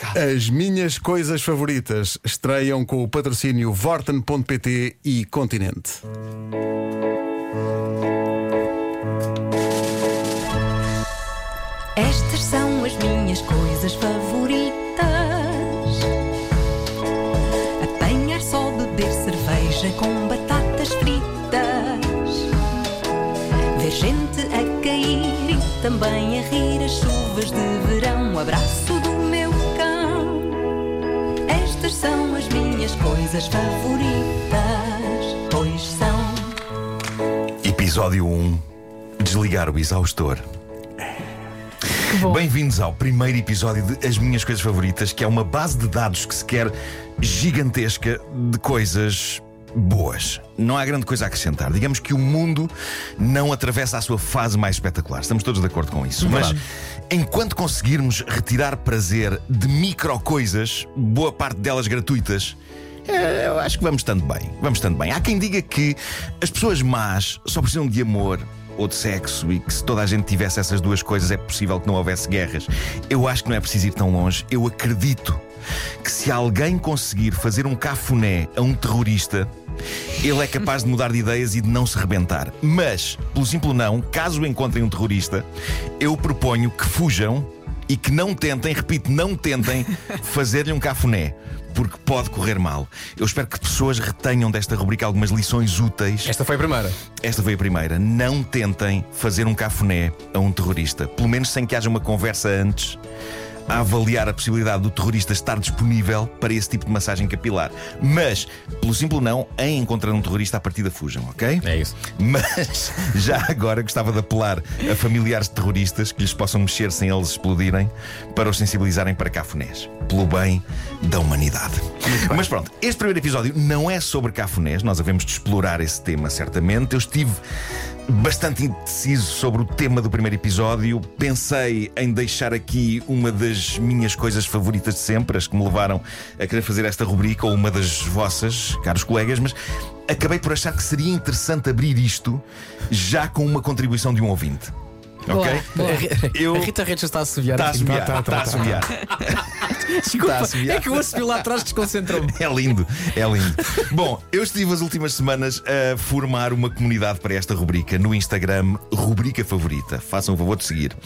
As minhas coisas favoritas estreiam com o patrocínio Vorten.pt e Continente. Estas são as minhas coisas favoritas: apanhar só, beber cerveja com batatas fritas, ver gente a cair e também a rir as chuvas de verão. O abraço minhas coisas favoritas, pois são. Episódio 1 Desligar o exaustor. Bem-vindos ao primeiro episódio de As Minhas Coisas Favoritas, que é uma base de dados que se quer gigantesca de coisas boas. Não há grande coisa a acrescentar. Digamos que o mundo não atravessa a sua fase mais espetacular. Estamos todos de acordo com isso. Mas enquanto conseguirmos retirar prazer de micro coisas, boa parte delas gratuitas. Eh, Eu acho que vamos estando bem. Vamos estando bem. Há quem diga que as pessoas más só precisam de amor ou de sexo e que se toda a gente tivesse essas duas coisas é possível que não houvesse guerras. Eu acho que não é preciso ir tão longe. Eu acredito que se alguém conseguir fazer um cafuné a um terrorista, ele é capaz de mudar de ideias e de não se rebentar. Mas, pelo simples não, caso encontrem um terrorista, eu proponho que fujam e que não tentem, repito, não tentem fazer-lhe um cafuné. Porque pode correr mal. Eu espero que pessoas retenham desta rubrica algumas lições úteis. Esta foi a primeira. Esta foi a primeira. Não tentem fazer um cafuné a um terrorista. Pelo menos sem que haja uma conversa antes a avaliar a possibilidade do terrorista estar disponível para esse tipo de massagem capilar. Mas, pelo simples não, em encontrar um terrorista, à partida fujam, ok? É isso. Mas já agora gostava de apelar a familiares de terroristas que lhes possam mexer sem eles explodirem para os sensibilizarem para cafunés. Pelo bem da humanidade. Mas pronto, este primeiro episódio não é sobre cafunés, nós havemos de explorar esse tema certamente. Eu estive bastante indeciso sobre o tema do primeiro episódio. Pensei em deixar aqui uma das minhas coisas favoritas de sempre, as que me levaram a querer fazer esta rubrica, ou uma das vossas, caros colegas, mas acabei por achar que seria interessante abrir isto já com uma contribuição de um ouvinte. Ok? Eu- A Rita Redes está a assobiar. Está a aqui. assobiar, Tá, tá, está a tá. Desculpa, Está a assobiar. é que eu assobi lá atrás desconcentrou-me. É lindo, é lindo. Bom, eu estive as últimas semanas a formar uma comunidade para esta rubrica no Instagram, rubrica favorita. Façam o favor de seguir.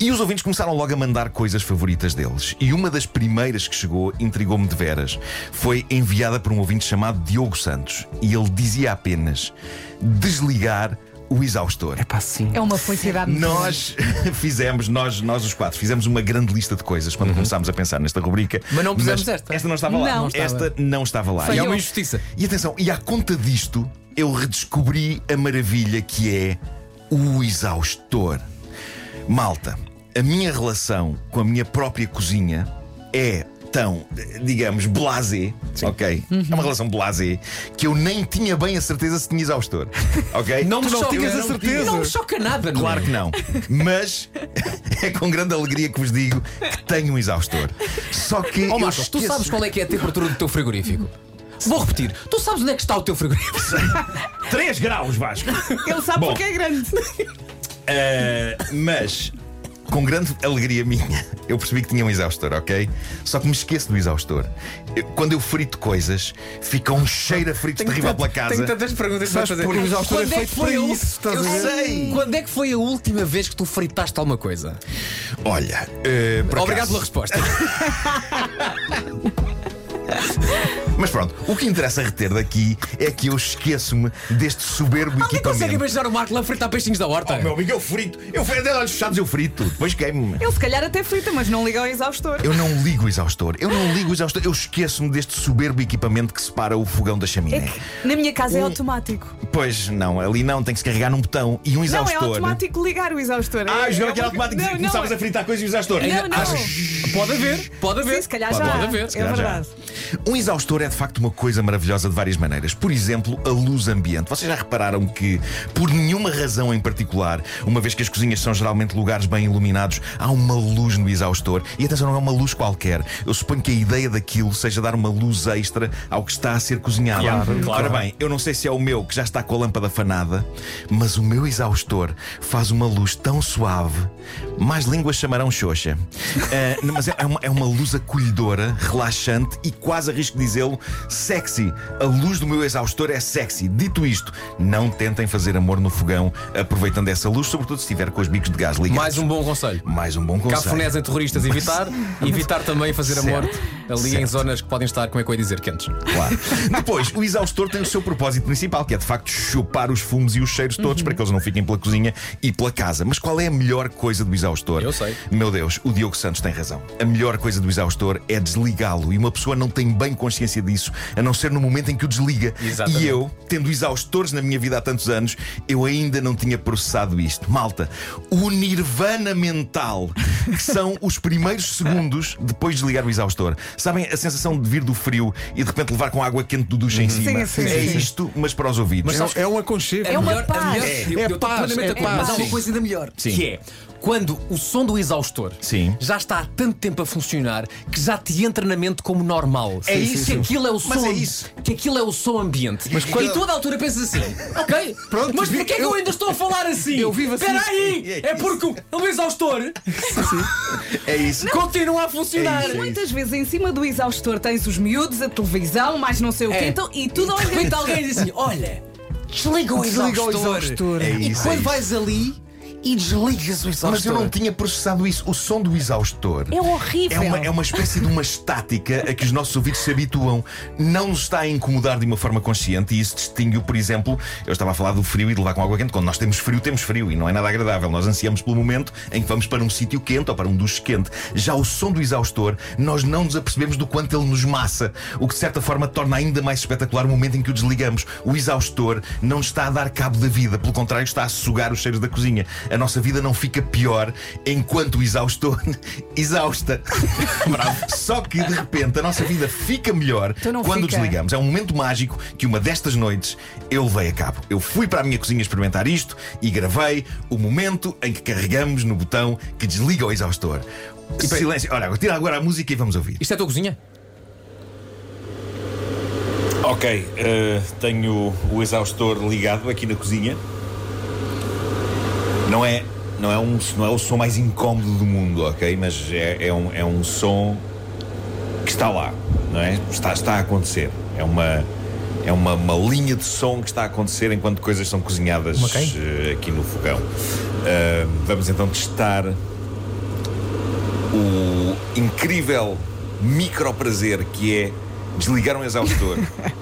E os ouvintes começaram logo a mandar coisas favoritas deles. E uma das primeiras que chegou intrigou-me de veras. Foi enviada por um ouvinte chamado Diogo Santos. E ele dizia apenas desligar o exaustor. Pá, sim. É uma felicidade. Nós fizemos, nós, nós os quatro, fizemos uma grande lista de coisas quando começámos a pensar nesta rubrica. Mas não pusemos esta. Esta não estava lá. Não. Não estava. Esta não estava lá. E E, é uma injustiça. e atenção, e à conta disto, eu redescobri a maravilha que é o exaustor. Malta, a minha relação com a minha própria cozinha é tão, digamos, blasé, ok? É uma relação blasé que eu nem tinha bem a certeza se tinha exaustor, ok? Não não choca. tinhas a não certeza? Não me choca nada, não é? Claro que não. Mas é com grande alegria que vos digo que tenho um exaustor. Só que. Ó eu Marcos, tu sabes qual é que é a temperatura do teu frigorífico? Vou repetir. Tu sabes onde é que está o teu frigorífico? 3 graus, Vasco. Ele sabe Bom. porque é grande. Eh, mas. Com grande alegria minha, eu percebi que tinha um exaustor, ok? Só que me esqueço do exaustor. Eu- quando eu frito coisas, fica um cheiro a fritos terrível pela casa. Tenho tantas perguntas para fazer. porque o exaustor é Quando é que feito foi para isso, estás Eu a ver? sei. Quando é que foi a última vez que tu fritaste alguma coisa? Olha, por Obrigado acaso- pela resposta. Mas pronto, o que interessa reter daqui é que eu esqueço-me deste soberbo Alguém consegue equipamento. imaginar o Marco lá a fritar peixinhos da horta? Oh, meu amigo, eu frito. Eu frito, olhos fechados, eu frito. Depois queimo-me. Ele se calhar até frita, mas não liga ao exaustor. Eu não ligo o exaustor. Eu não ligo o exaustor. Eu esqueço-me deste soberbo equipamento que separa o fogão da É chaminé. que na minha casa é Um- automático. Pois não, ali não, tem que se carregar num botão e um Não, exaustor. é automático ligar o exaustor. Ah, é, jogava é que era automático Não, e não, começavas é- a fritar coisas e o exaustor. Não, não. Achas- Pode haver, pode haver. Sim, se calhar Pode já. haver, é se calhar já. verdade. Um exaustor é de facto uma coisa maravilhosa de várias maneiras. Por exemplo, a luz ambiente. Vocês já repararam que, por nenhuma razão em particular, uma vez que as cozinhas são geralmente lugares bem iluminados, há uma luz no exaustor. E atenção, não é uma luz qualquer. Eu suponho que a ideia daquilo seja dar uma luz extra ao que está a ser cozinhado. Claro, claro. Ora bem, eu não sei se é o meu que já está com a lâmpada fanada, mas o meu exaustor faz uma luz tão suave, mais línguas chamarão xoxa. Não, mas é, é uma, é uma luz acolhedora, relaxante e quase arrisco dizê-lo, sexy. A luz do meu exaustor é sexy. Dito isto, não tentem fazer amor no fogão aproveitando essa luz, sobretudo se estiver com os bicos de gás ligados. Mais um bom conselho. Mais um bom conselho. Cafunés em terroristas evitar e evitar também fazer amor ali em Certo. zonas que podem estar, como é que eu ia dizer, quentes. Claro. Depois, o exaustor tem o seu propósito principal, que é de facto chupar os fumos e os cheiros todos para que eles não fiquem pela cozinha e pela casa. Mas qual é a melhor coisa do exaustor? Eu sei. Meu Deus, o Diogo Santos tem razão. A melhor coisa do exaustor é desligá-lo e uma pessoa não tem bem consciência disso, a não ser no momento em que o desliga. Exatamente. E eu, tendo exaustores na minha vida há tantos anos, eu ainda não tinha processado isto. Malta, o nirvana mental, que são os primeiros segundos depois de desligar o exaustor. Sabem a sensação de vir do frio e de repente levar com água quente do duche em cima? Sim, sim, é sim. isto, mas para os ouvidos. É, é um aconchego. É uma melhor- paz. É. É estou paz, é paz. mas há uma coisa ainda melhor, Sim. que é quando o som do exaustor Sim. já está há tanto tempo a funcionar que já te entra na mente como normal. É Sim, isso. Que aquilo é o Mas som. é isso. Que aquilo é o som ambiente. Mas quando- E toda a altura pensas assim, ok, Pronto, mas porquê é que eu eu- ainda estou a falar assim? eu vivo assim. Espera aí, É é porque o exaustor É isso. continua a funcionar. É isso, é Muitas vezes em cima do exaustor tens os miúdos, a televisão, mais não sei o quê, É. então, e tudo ao De repente alguém diz assim: olha, desliga o Desliga o exaustor. exaustor. É E isso, é quando isso. vais ali e desligas o exaustor. Mas eu não tinha processado isso. O som do exaustor. É horrível. É uma, é uma espécie de uma estática a que os nossos ouvidos se habituam. Não nos está a incomodar de uma forma consciente e isso distingue-o, por exemplo, eu estava a falar do frio e de levar com água quente. Quando nós temos frio, temos frio e não é nada agradável. Nós ansiamos pelo momento em que vamos para um sítio quente ou para um duche quente. Já o som do exaustor, nós não nos apercebemos do quanto ele nos massa, o que de certa forma torna ainda mais espetacular o momento em que o desligamos. O exaustor não está a dar cabo da vida, pelo contrário, está a sugar os cheiros da cozinha. A nossa vida não fica pior enquanto o exaustor exausta. Só que de repente a nossa vida fica melhor Então quando fica. desligamos. É um momento mágico que uma destas noites eu levei a cabo. Eu fui para a minha cozinha experimentar isto e gravei o momento em que carregamos no botão que desliga o exaustor. Silêncio. Olha, tira agora a música e vamos ouvir. Isto é a tua cozinha? Ok, eh, tenho o exaustor ligado aqui na cozinha. Não é, não é, um, não é o som mais incómodo do mundo, ok? Mas é, é, um, é um som que está lá, não é? Está, está a acontecer. É uma, é uma, uma linha de som que está a acontecer enquanto coisas são cozinhadas Uma quem? eh, aqui no fogão. Eh, vamos então testar o incrível micro prazer que é desligar um exaustor.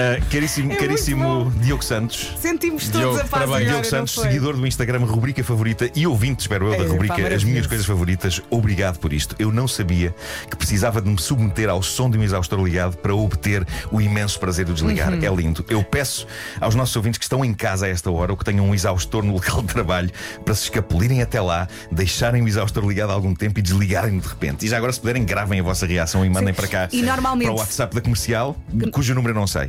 Ah, caríssimo, É caríssimo Diogo Santos. Sentimos todos Diogo, a paz parabéns. Diogo Santos, seguidor do Instagram, rubrica favorita e ouvinte, espero eu, da É, pá, rubrica As maravilhoso. Minhas Coisas Favoritas. Obrigado por isto. Eu não sabia que precisava de me submeter ao som de um exaustor ligado para obter o imenso prazer de desligar. Uhum. É lindo. Eu peço aos nossos ouvintes que estão em casa a esta hora ou que tenham um exaustor no local de trabalho para se escapulirem até lá, deixarem o exaustor ligado algum tempo e desligarem de repente. E já agora, se puderem, gravem a vossa reação e mandem para cá E normalmente- para o WhatsApp da comercial, cujo número eu não sei.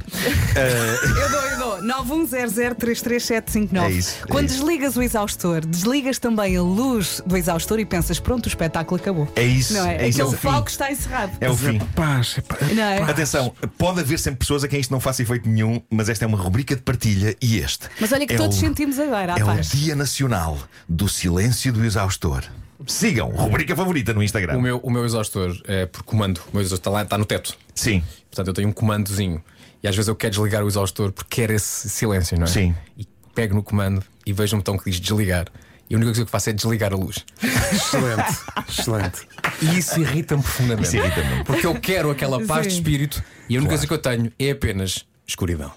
Eu dou, eu dou. 910033759. É isso, é Quando isso. desligas o exaustor, desligas também a luz do exaustor e pensas, pronto, o espetáculo acabou. É isso, Não é? é isso, é o Aquele palco está encerrado. É o fim. Paz, é Não é? Atenção, pode haver sempre pessoas a quem isto não faça efeito nenhum, mas esta é uma rubrica de partilha e este. Mas olha que é todos o, sentimos agora, a É o paz. Dia Nacional do Silêncio do Exaustor. Sigam, rubrica favorita no Instagram. O meu, o meu exaustor é por comando. O meu exaustor está lá, está no teto. Sim, Portanto, eu tenho um comandozinho. E às vezes eu quero desligar o exaustor porque quero esse silêncio, não é? Sim. E pego no comando e vejo um botão que diz desligar. E a única coisa que faço é desligar a luz. excelente, excelente. E isso irrita-me profundamente. Isso irrita-me. Porque eu quero aquela paz de Sim. espírito e a única Claro. coisa que eu tenho é apenas Escuridão.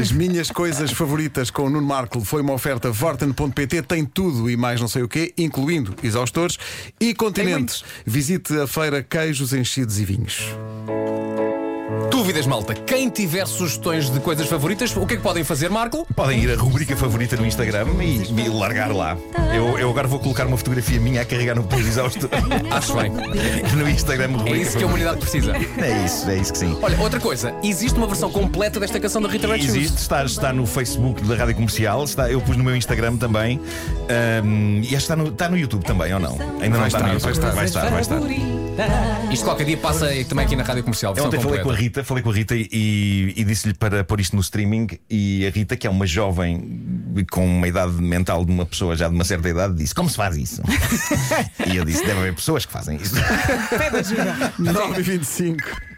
As minhas coisas favoritas com o Nuno Marco foi uma oferta Vorten.pt, tem tudo e mais não sei o quê, incluindo exaustores e continente. Visite a feira Queijos, Enchidos e Vinhos. Dúvidas, malta. Quem tiver sugestões de coisas favoritas, o que é que podem fazer, Marco? Podem ir à rubrica favorita no Instagram e, e largar lá. Eu, eu agora vou colocar uma fotografia minha a carregar no botão exausto Acho bem. no Instagram. É rubrica isso que a humanidade precisa. É isso, é isso que sim. Olha, outra coisa. Existe uma versão completa desta canção da Rita Red. Existe, está, está no Facebook da Rádio Comercial, está, eu pus no meu Instagram também. ahm, e acho que está no, está no YouTube também, ou não? Ainda não Vai está, estar, no vai YouTube. estar. vai estar, vai estar. Isto qualquer dia passa também aqui na Rádio Comercial. Eu ontem falei com a. Rita, falei com a Rita e, e disse-lhe para pôr isto no streaming. E a Rita, que é uma jovem com uma idade mental de uma pessoa já de uma certa idade, disse: Como se faz isso? e eu disse: Deve haver pessoas que fazem isso. 9 e 25